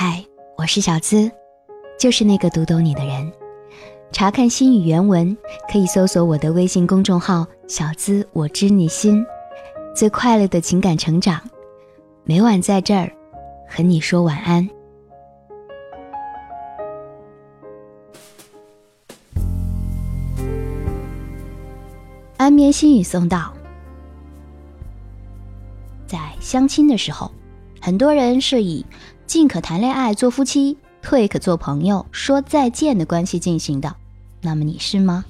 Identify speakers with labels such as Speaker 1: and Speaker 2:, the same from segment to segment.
Speaker 1: 嗨，我是小资，就是那个读懂你的人。查看心语原文，可以搜索我的微信公众号“小资我知你心”，最快乐的情感成长，每晚在这儿和你说晚安。安眠心语送到。在相亲的时候，很多人是以。进可谈恋爱做夫妻，退可做朋友说再见的关系进行的，那么你是吗？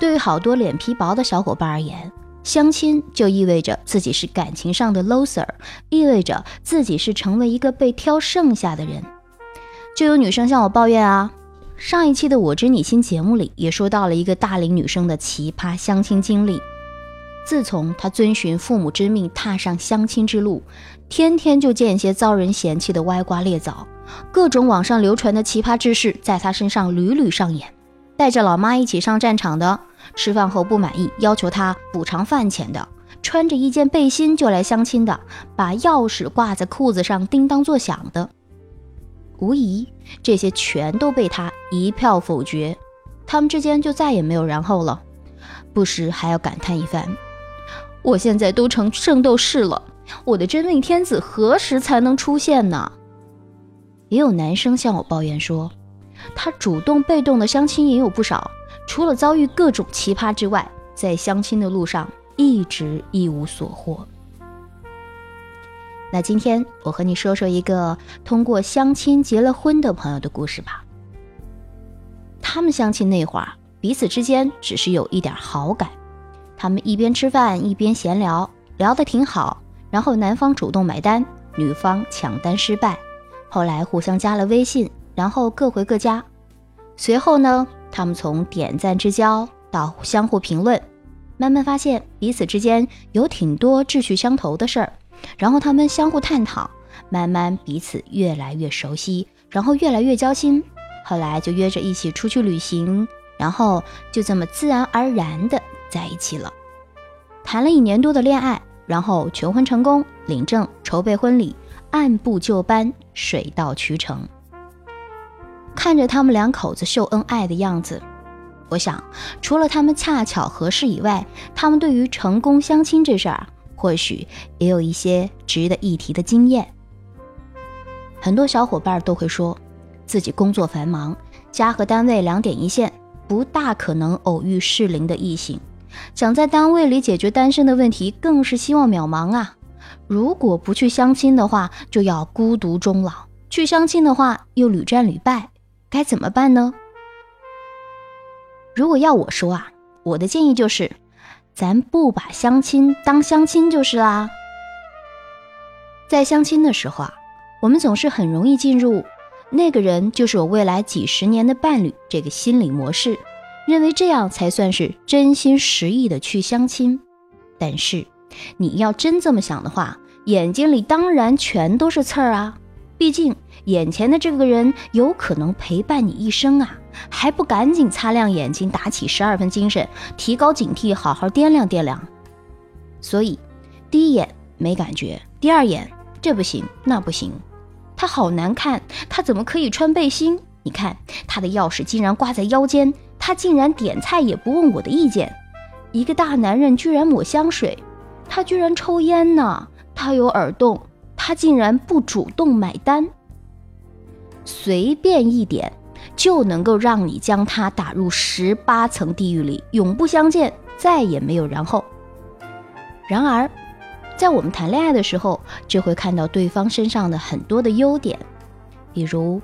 Speaker 1: 对于好多脸皮薄的小伙伴而言，相亲就意味着自己是感情上的 loser，意味着自己是成为一个被挑剩下的人。就有女生向我抱怨啊，上一期的我知你心节目里也说到了一个大龄女生的奇葩相亲经历。自从她遵循父母之命踏上相亲之路，天天就见一些遭人嫌弃的歪瓜裂枣，各种网上流传的奇葩之事在她身上屡屡上演。带着老妈一起上战场的，吃饭后不满意要求她补偿饭钱的，穿着一件背心就来相亲的，把钥匙挂在裤子上叮当作响的，无疑这些全都被她一票否决。他们之间就再也没有然后了，不时还要感叹一番。我现在都成圣斗士了，我的真命天子何时才能出现呢？也有男生向我抱怨说，他主动被动的相亲也有不少，除了遭遇各种奇葩之外，在相亲的路上一直一无所获。那今天我和你说说一个通过相亲结了婚的朋友的故事吧。他们相亲那会儿，彼此之间只是有一点好感。他们一边吃饭一边闲聊，聊得挺好。然后男方主动买单，女方抢单失败。后来互相加了微信，然后各回各家。随后呢，他们从点赞之交到相互评论，慢慢发现彼此之间有挺多志趣相投的事儿。然后他们相互探讨，慢慢彼此越来越熟悉，然后越来越交心。后来就约着一起出去旅行，然后就这么自然而然的。在一起了，谈了一年多的恋爱，然后求婚成功，领证，筹备婚礼，按部就班，水到渠成。看着他们两口子秀恩爱的样子，我想，除了他们恰巧合适以外，他们对于成功相亲这事儿，或许也有一些值得一提的经验。很多小伙伴都会说，自己工作繁忙，家和单位两点一线，不大可能偶遇适龄的异性。想在单位里解决单身的问题，更是希望渺茫啊！如果不去相亲的话，就要孤独终老；去相亲的话，又屡战屡败，该怎么办呢？如果要我说啊，我的建议就是，咱不把相亲当相亲就是啦。在相亲的时候啊，我们总是很容易进入那个人就是我未来几十年的伴侣这个心理模式。认为这样才算是真心实意的去相亲，但是你要真这么想的话，眼睛里当然全都是刺儿啊！毕竟眼前的这个人有可能陪伴你一生啊，还不赶紧擦亮眼睛，打起十二分精神，提高警惕，好好掂量掂量。所以，第一眼没感觉，第二眼这不行那不行，他好难看，他怎么可以穿背心？你看他的钥匙竟然挂在腰间。他竟然点菜也不问我的意见，一个大男人居然抹香水，他居然抽烟呢，他有耳洞，他竟然不主动买单，随便一点就能够让你将他打入十八层地狱里，永不相见，再也没有然后。然而，在我们谈恋爱的时候，就会看到对方身上的很多的优点，比如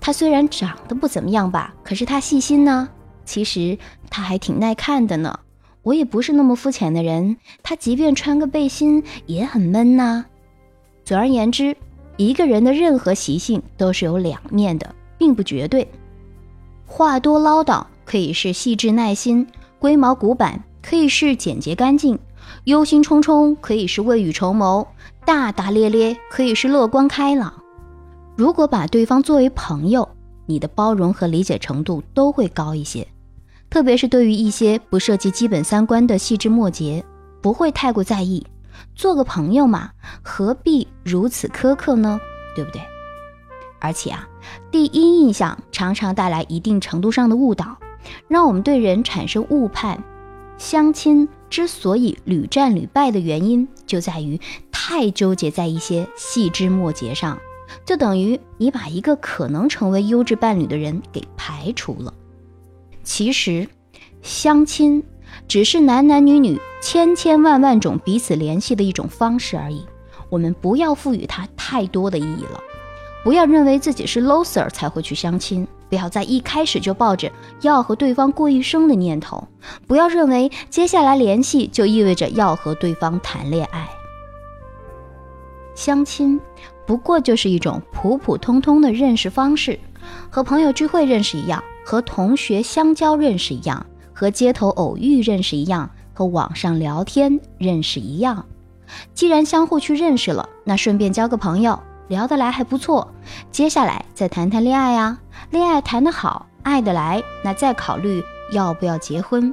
Speaker 1: 他虽然长得不怎么样吧，可是他细心呢。其实他还挺耐看的呢，我也不是那么肤浅的人，他即便穿个背心也很闷呐。总而言之，一个人的任何习性都是有两面的，并不绝对。话多唠叨可以是细致耐心，龟毛古板可以是简洁干净，忧心忡忡可以是未雨绸缪，大大咧咧可以是乐观开朗。如果把对方作为朋友，你的包容和理解程度都会高一些。特别是对于一些不涉及基本三观的细枝末节，不会太过在意。做个朋友嘛，何必如此苛刻呢？对不对？而且啊，第一印象常常带来一定程度上的误导，让我们对人产生误判。相亲之所以屡战屡败的原因，就在于太纠结在一些细枝末节上，就等于你把一个可能成为优质伴侣的人给排除了。其实，相亲只是男男女女千千万万种彼此联系的一种方式而已。我们不要赋予它太多的意义了。不要认为自己是 loser 才会去相亲，不要在一开始就抱着要和对方过一生的念头，不要认为接下来联系就意味着要和对方谈恋爱。相亲不过就是一种普普通通的认识方式，和朋友聚会认识一样，和同学相交认识一样，和街头偶遇认识一样，和网上聊天认识一样。既然相互去认识了，那顺便交个朋友。聊得来还不错，接下来再谈谈恋爱呀。恋爱谈得好，爱得来，那再考虑要不要结婚。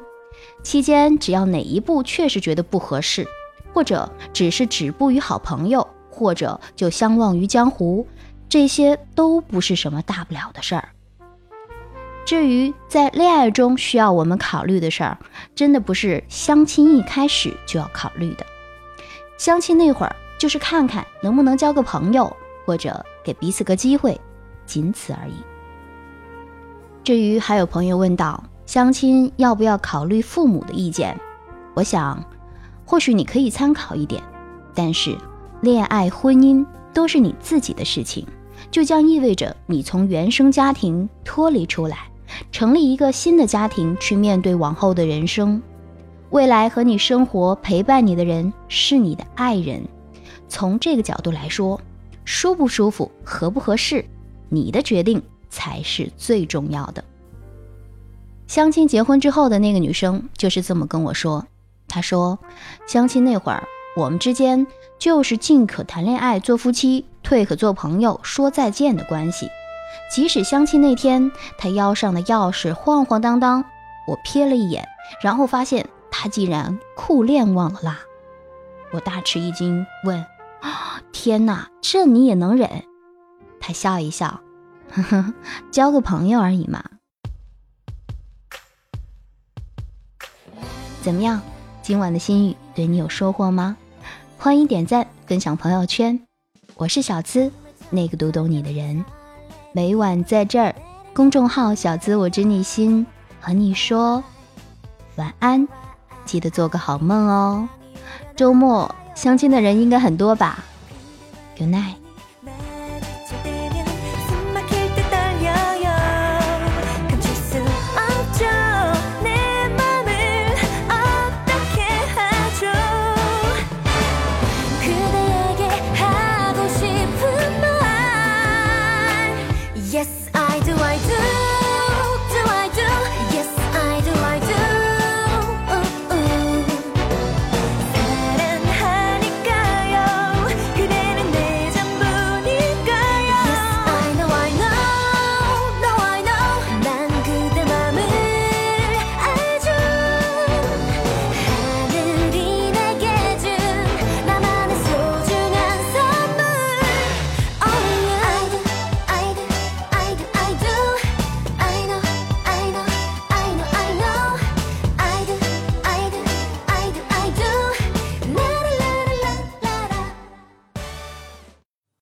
Speaker 1: 期间只要哪一步确实觉得不合适，或者只是止步于好朋友，或者就相忘于江湖，这些都不是什么大不了的事儿。至于在恋爱中需要我们考虑的事儿，真的不是相亲一开始就要考虑的。相亲那会儿，就是看看能不能交个朋友。或者给彼此个机会，仅此而已。至于还有朋友问到相亲要不要考虑父母的意见，我想，或许你可以参考一点，但是恋爱、婚姻都是你自己的事情，就将意味着你从原生家庭脱离出来，成立一个新的家庭去面对往后的人生。未来和你生活、陪伴你的人是你的爱人，从这个角度来说。舒不舒服，合不合适，你的决定才是最重要的。相亲结婚之后的那个女生就是这么跟我说：“她说，相亲那会儿，我们之间就是进可谈恋爱做夫妻，退可做朋友说再见的关系。即使相亲那天，他腰上的钥匙晃晃荡荡，我瞥了一眼，然后发现他竟然裤链忘了拉，我大吃一惊，问。”天哪，这你也能忍？他笑一笑，呵呵，交个朋友而已嘛。怎么样，今晚的心语对你有收获吗？欢迎点赞分享朋友圈。我是小资，那个读懂你的人，每晚在这儿，公众号小资我知你心，和你说晚安，记得做个好梦哦。周末相亲的人应该很多吧？Good night.